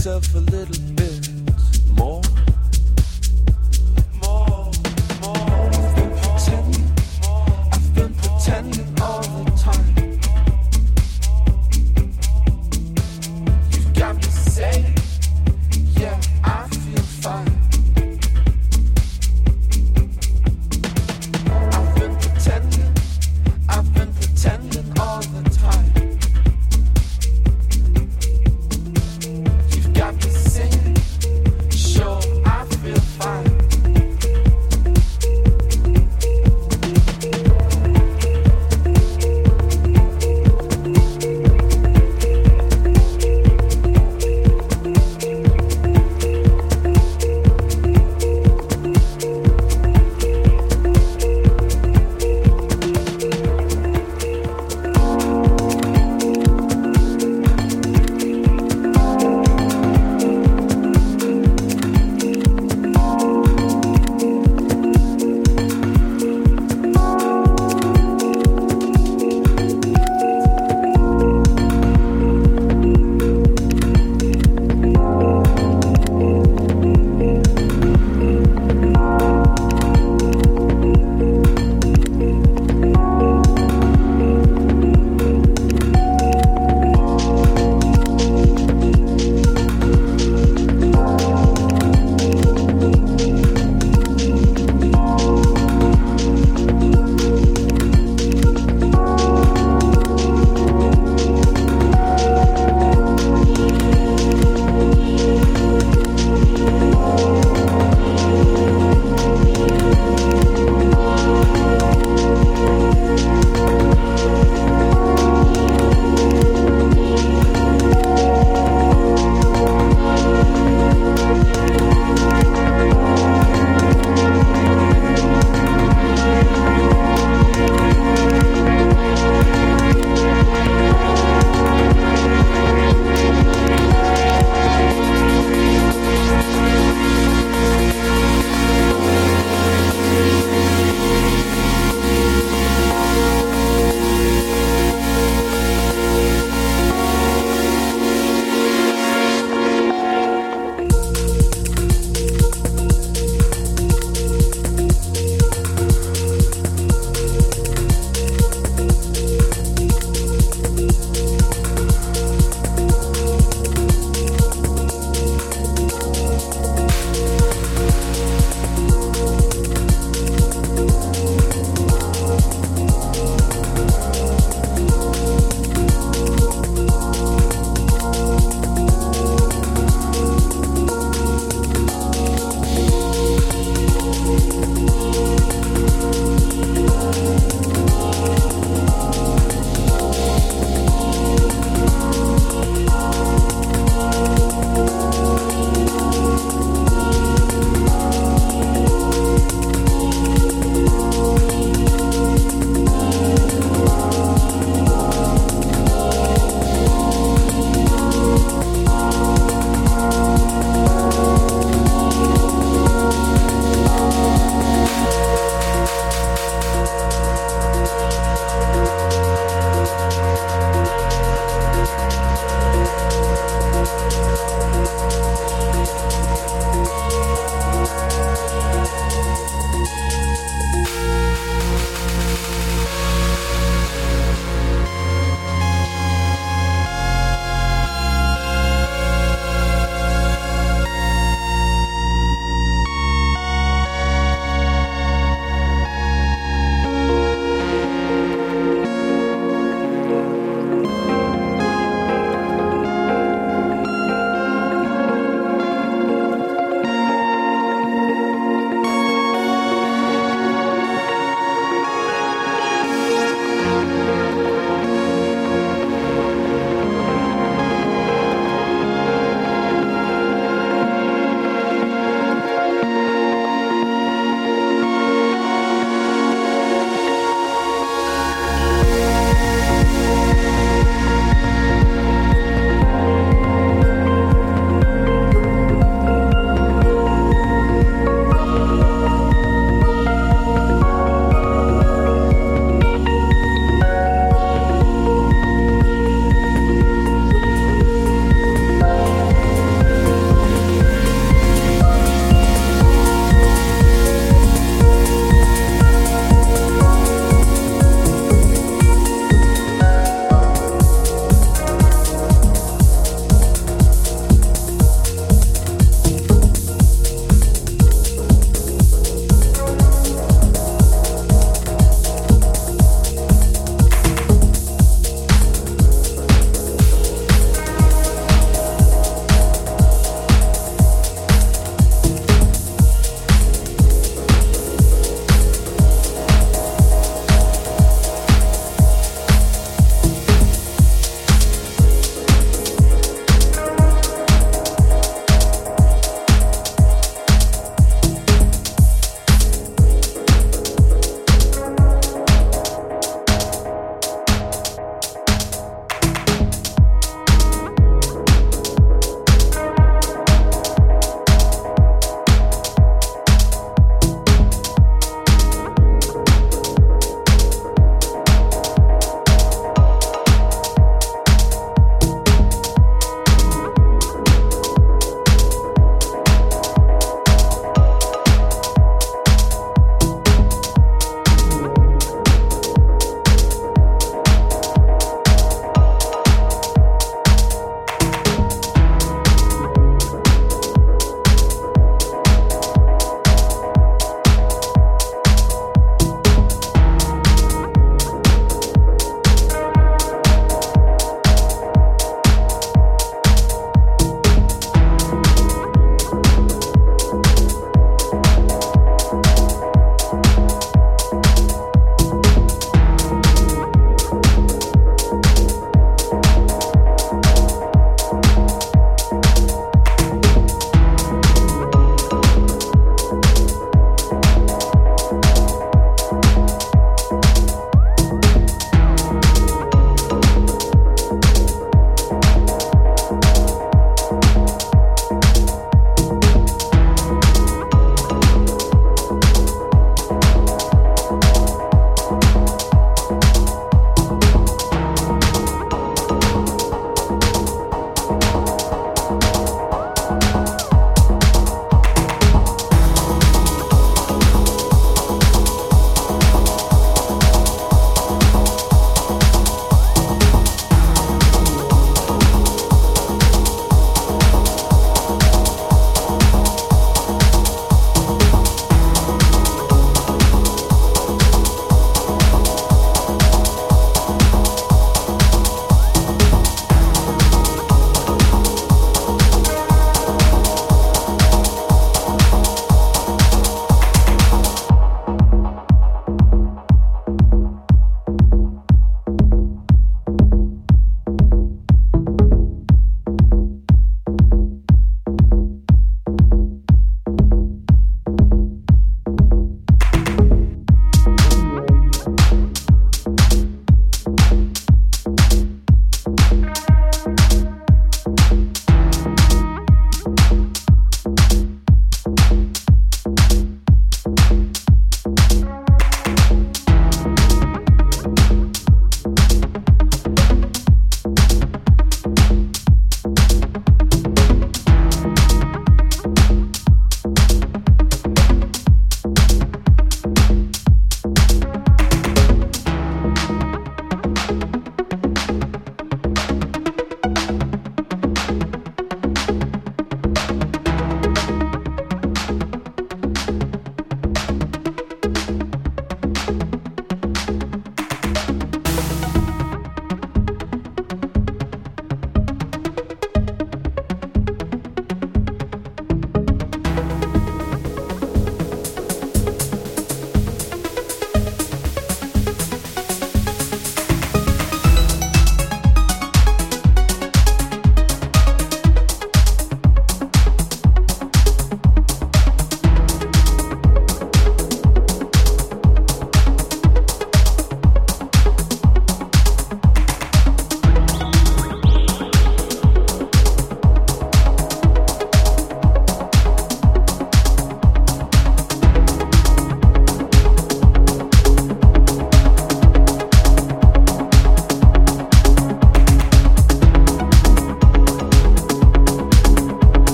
yourself a little bit more.